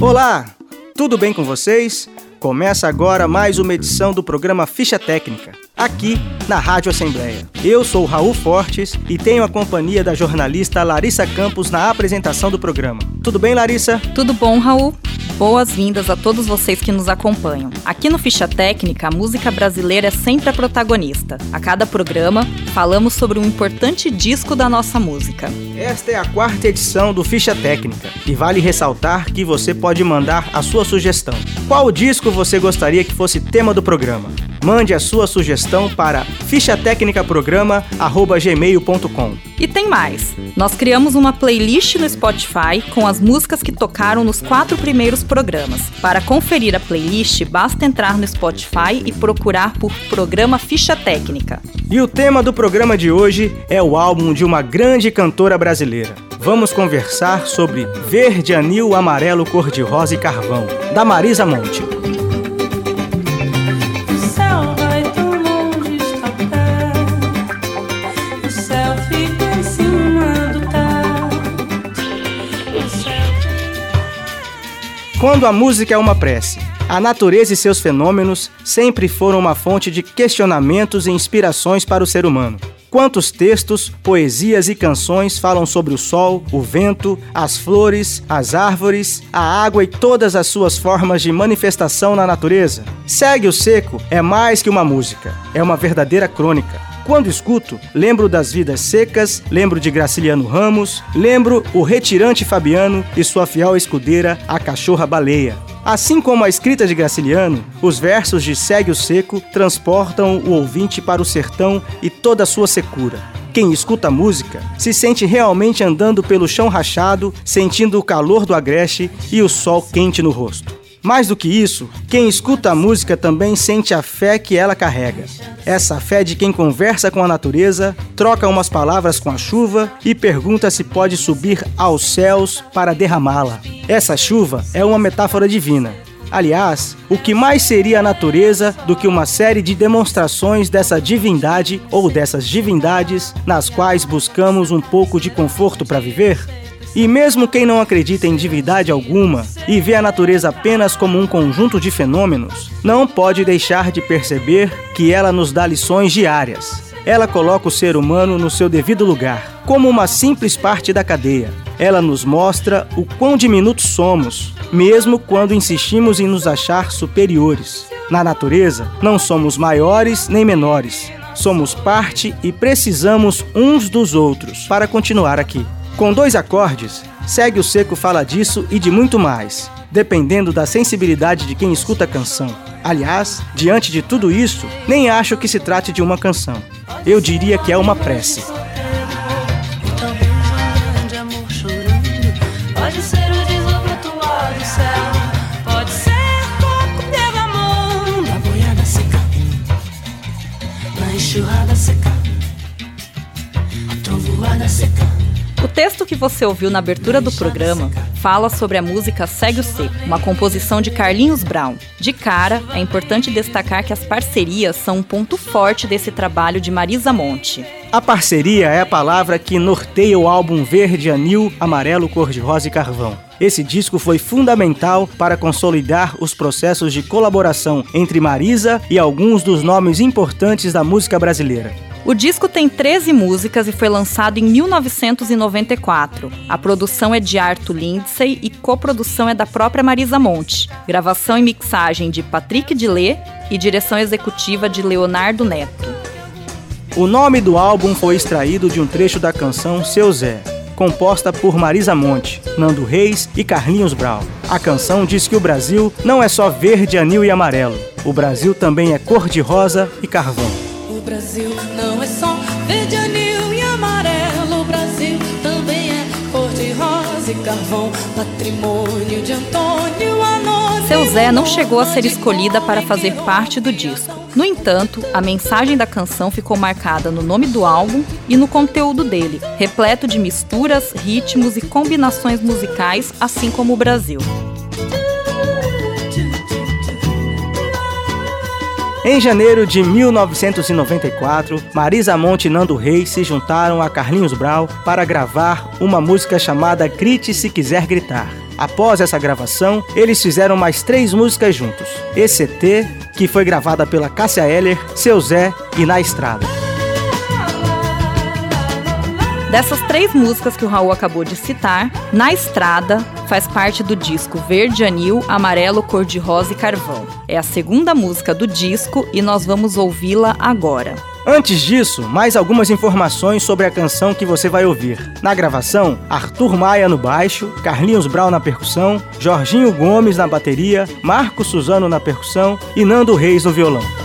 Olá, tudo bem com vocês? Começa agora mais uma edição do programa Ficha Técnica, aqui na Rádio Assembleia. Eu sou Raul Fortes e tenho a companhia da jornalista Larissa Campos na apresentação do programa. Tudo bem, Larissa? Tudo bom, Raul? Boas-vindas a todos vocês que nos acompanham. Aqui no Ficha Técnica, a música brasileira é sempre a protagonista. A cada programa, falamos sobre um importante disco da nossa música. Esta é a quarta edição do Ficha Técnica e vale ressaltar que você pode mandar a sua sugestão. Qual disco você gostaria que fosse tema do programa? Mande a sua sugestão para fichatecnicaprograma@gmail.com. E tem mais. Nós criamos uma playlist no Spotify com as músicas que tocaram nos quatro primeiros programas. Para conferir a playlist, basta entrar no Spotify e procurar por Programa Ficha Técnica. E o tema do programa de hoje é o álbum de uma grande cantora brasileira. Vamos conversar sobre Verde, Anil, Amarelo, Cor-de-Rosa e Carvão, da Marisa Monte. Quando a música é uma prece, a natureza e seus fenômenos sempre foram uma fonte de questionamentos e inspirações para o ser humano. Quantos textos, poesias e canções falam sobre o sol, o vento, as flores, as árvores, a água e todas as suas formas de manifestação na natureza? Segue o Seco é mais que uma música, é uma verdadeira crônica. Quando escuto, lembro das vidas secas, lembro de Graciliano Ramos, lembro o retirante Fabiano e sua fiel escudeira, a cachorra baleia. Assim como a escrita de Graciliano, os versos de Segue o Seco transportam o ouvinte para o sertão e toda a sua secura. Quem escuta a música se sente realmente andando pelo chão rachado, sentindo o calor do agreste e o sol quente no rosto. Mais do que isso, quem escuta a música também sente a fé que ela carrega. Essa fé de quem conversa com a natureza, troca umas palavras com a chuva e pergunta se pode subir aos céus para derramá-la. Essa chuva é uma metáfora divina. Aliás, o que mais seria a natureza do que uma série de demonstrações dessa divindade ou dessas divindades nas quais buscamos um pouco de conforto para viver? E mesmo quem não acredita em divindade alguma e vê a natureza apenas como um conjunto de fenômenos, não pode deixar de perceber que ela nos dá lições diárias. Ela coloca o ser humano no seu devido lugar, como uma simples parte da cadeia. Ela nos mostra o quão diminutos somos, mesmo quando insistimos em nos achar superiores. Na natureza, não somos maiores nem menores. Somos parte e precisamos uns dos outros para continuar aqui. Com dois acordes, Segue o Seco fala disso e de muito mais, dependendo da sensibilidade de quem escuta a canção. Aliás, diante de tudo isso, nem acho que se trate de uma canção. Eu diria que é uma prece. Texto que você ouviu na abertura do programa fala sobre a música Segue o Seco, uma composição de Carlinhos Brown. De cara, é importante destacar que as parcerias são um ponto forte desse trabalho de Marisa Monte. A parceria é a palavra que norteia o álbum Verde, Anil, Amarelo, Cor-de-Rosa e Carvão. Esse disco foi fundamental para consolidar os processos de colaboração entre Marisa e alguns dos nomes importantes da música brasileira. O disco tem 13 músicas e foi lançado em 1994. A produção é de Arthur Lindsay e coprodução é da própria Marisa Monte. Gravação e mixagem de Patrick Dillet e direção executiva de Leonardo Neto. O nome do álbum foi extraído de um trecho da canção Seu Zé, composta por Marisa Monte, Nando Reis e Carlinhos Brown. A canção diz que o Brasil não é só verde, anil e amarelo. O Brasil também é cor de rosa e carvão. Brasil não é só verde, anil e amarelo. O Brasil também é cor de rosa e carvão, patrimônio de Antônio Anônimo. Seu Zé não chegou a ser escolhida para fazer parte do disco. No entanto, a mensagem da canção ficou marcada no nome do álbum e no conteúdo dele, repleto de misturas, ritmos e combinações musicais, assim como o Brasil. Em janeiro de 1994, Marisa Monte e Nando Reis se juntaram a Carlinhos Brau para gravar uma música chamada Grite Se Quiser Gritar. Após essa gravação, eles fizeram mais três músicas juntos: ECT, que foi gravada pela Cássia Eller, Seu Zé e Na Estrada. Dessas três músicas que o Raul acabou de citar, Na Estrada faz parte do disco Verde Anil, Amarelo, Cor-de-Rosa e Carvão. É a segunda música do disco e nós vamos ouvi-la agora. Antes disso, mais algumas informações sobre a canção que você vai ouvir. Na gravação, Arthur Maia no baixo, Carlinhos Brau na percussão, Jorginho Gomes na bateria, Marco Suzano na percussão e Nando Reis no violão.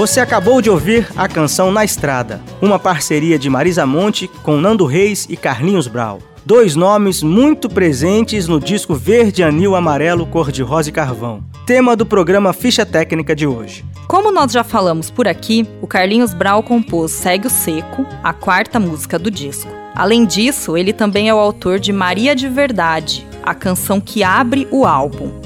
Você acabou de ouvir a canção Na Estrada, uma parceria de Marisa Monte com Nando Reis e Carlinhos Brau. Dois nomes muito presentes no disco Verde Anil Amarelo Cor de Rosa e Carvão, tema do programa Ficha Técnica de hoje. Como nós já falamos por aqui, o Carlinhos Brau compôs Segue o Seco, a quarta música do disco. Além disso, ele também é o autor de Maria de Verdade, a canção que abre o álbum.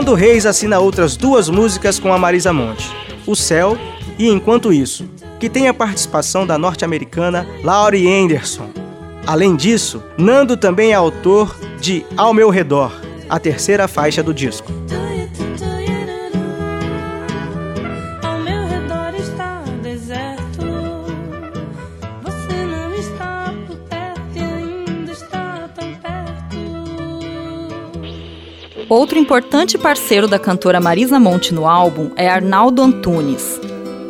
Nando Reis assina outras duas músicas com a Marisa Monte, O Céu e Enquanto Isso, que tem a participação da norte-americana Laurie Anderson. Além disso, Nando também é autor de Ao Meu Redor, a terceira faixa do disco. Outro importante parceiro da cantora Marisa Monte no álbum é Arnaldo Antunes.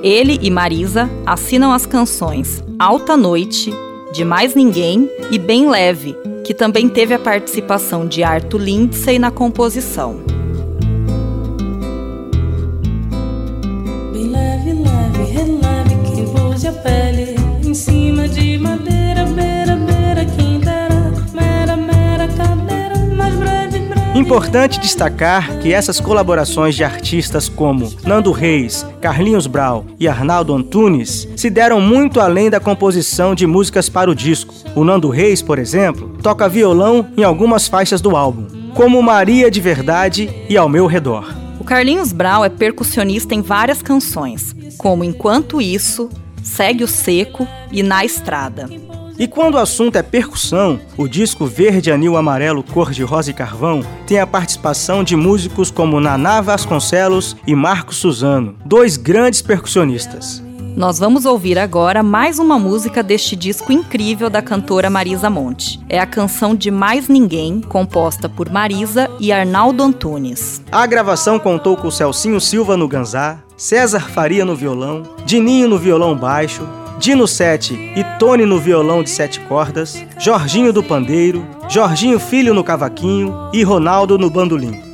Ele e Marisa assinam as canções Alta Noite, De Mais Ninguém e Bem Leve, que também teve a participação de Arthur Lindsay na composição. Bem leve, leve, releve, que a pele Importante destacar que essas colaborações de artistas como Nando Reis, Carlinhos Brau e Arnaldo Antunes se deram muito além da composição de músicas para o disco. O Nando Reis, por exemplo, toca violão em algumas faixas do álbum, como Maria de Verdade e Ao Meu Redor. O Carlinhos Brau é percussionista em várias canções, como Enquanto Isso, Segue o Seco e Na Estrada. E quando o assunto é percussão, o disco Verde, Anil, Amarelo, Cor de Rosa e Carvão tem a participação de músicos como Naná Vasconcelos e Marcos Suzano, dois grandes percussionistas. Nós vamos ouvir agora mais uma música deste disco incrível da cantora Marisa Monte. É a canção de Mais Ninguém, composta por Marisa e Arnaldo Antunes. A gravação contou com Celcinho Silva no ganzá, César Faria no violão, Dininho no violão baixo, Dino 7 e Tony no violão de sete cordas, Jorginho do pandeiro, Jorginho Filho no cavaquinho e Ronaldo no bandolim.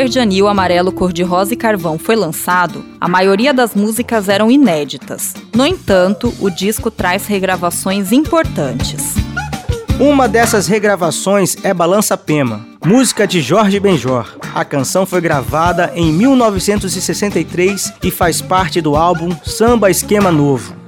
Verde Anil, Amarelo, Cor-de-Rosa e Carvão foi lançado, a maioria das músicas eram inéditas. No entanto, o disco traz regravações importantes. Uma dessas regravações é Balança Pema, música de Jorge Benjor. A canção foi gravada em 1963 e faz parte do álbum Samba Esquema Novo.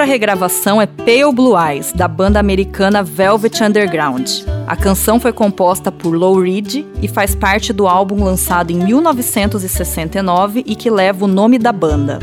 Outra regravação é Pale Blue Eyes, da banda americana Velvet Underground. A canção foi composta por Lou Reed e faz parte do álbum lançado em 1969 e que leva o nome da banda.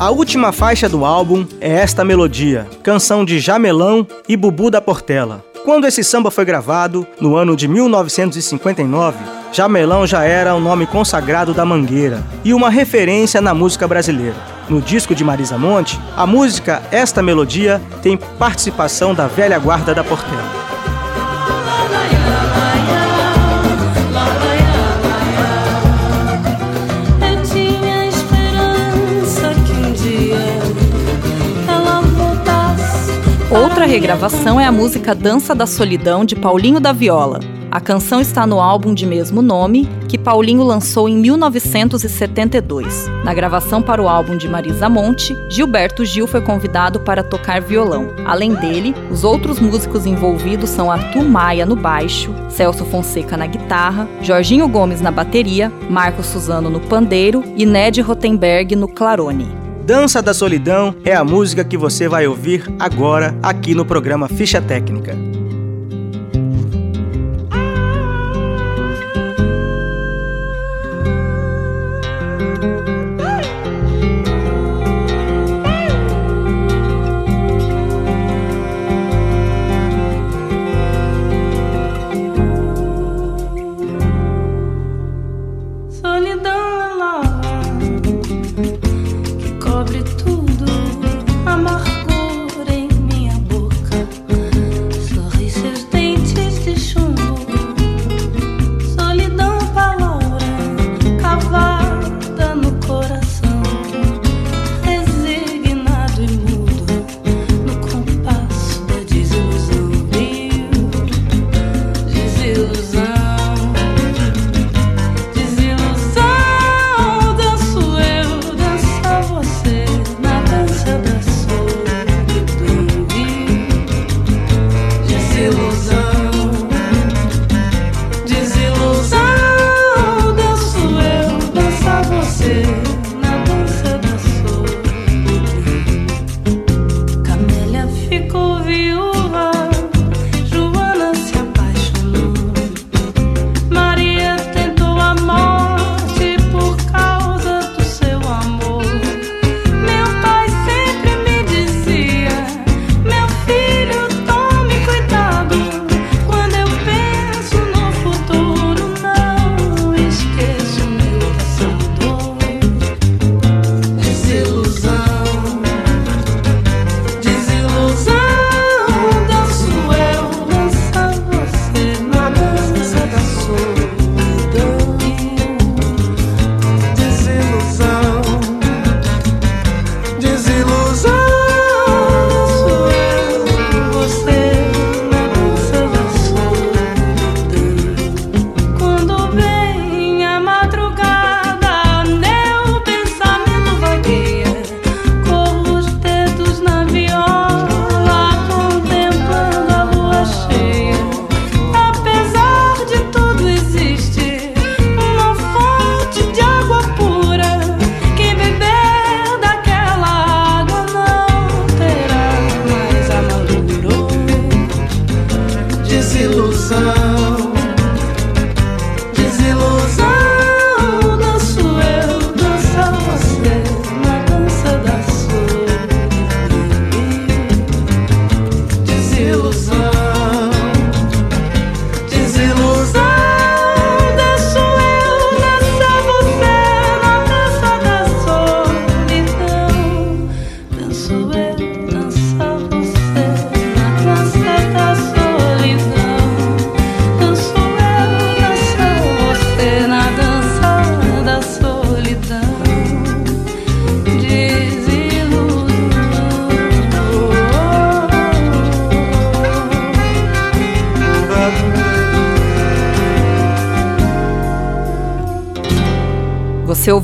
A última faixa do álbum é esta melodia, canção de Jamelão e Bubu da Portela. Quando esse samba foi gravado, no ano de 1959, Jamelão já era o nome consagrado da Mangueira e uma referência na música brasileira. No disco de Marisa Monte, a música Esta Melodia tem participação da velha guarda da Portela. Regravação é a música Dança da Solidão de Paulinho da Viola. A canção está no álbum de mesmo nome, que Paulinho lançou em 1972. Na gravação para o álbum de Marisa Monte, Gilberto Gil foi convidado para tocar violão. Além dele, os outros músicos envolvidos são Arthur Maia no baixo, Celso Fonseca na guitarra, Jorginho Gomes na bateria, Marco Suzano no pandeiro e Ned Rotenberg no clarone. Dança da Solidão é a música que você vai ouvir agora aqui no programa Ficha Técnica.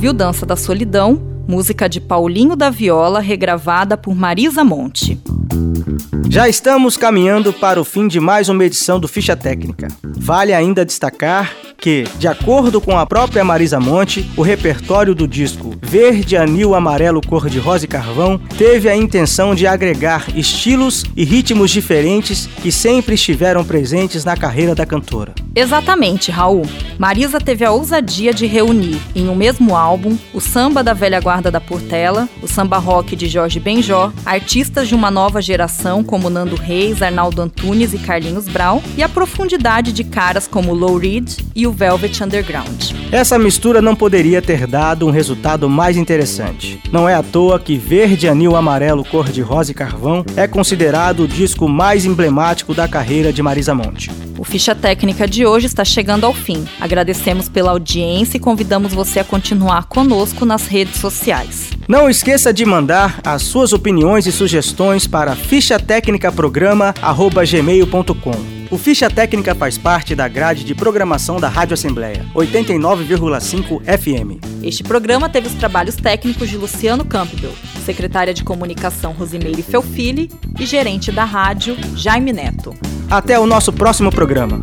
Ouviu Dança da Solidão, música de Paulinho da Viola, regravada por Marisa Monte. Já estamos caminhando para o fim de mais uma edição do Ficha Técnica. Vale ainda destacar que, de acordo com a própria Marisa Monte, o repertório do disco Verde, Anil, Amarelo, Cor de Rosa e Carvão teve a intenção de agregar estilos e ritmos diferentes que sempre estiveram presentes na carreira da cantora. Exatamente, Raul. Marisa teve a ousadia de reunir, em um mesmo álbum, o samba da velha guarda da Portela, o samba rock de Jorge Benjó, artistas de uma nova geração como Nando Reis, Arnaldo Antunes e Carlinhos Brau, e a profundidade de caras como Low Reed e o Velvet Underground. Essa mistura não poderia ter dado um resultado mais interessante. Não é à toa que Verde, Anil, Amarelo, Cor de Rosa e Carvão é considerado o disco mais emblemático da carreira de Marisa Monte. O Ficha Técnica de hoje está chegando ao fim. Agradecemos pela audiência e convidamos você a continuar conosco nas redes sociais. Não esqueça de mandar as suas opiniões e sugestões para fichatecnicaprograma@gmail.com. O Ficha Técnica faz parte da grade de programação da Rádio Assembleia, 89,5 FM. Este programa teve os trabalhos técnicos de Luciano Campbell, secretária de comunicação Rosimeire Felfili e gerente da rádio Jaime Neto. Até o nosso próximo programa.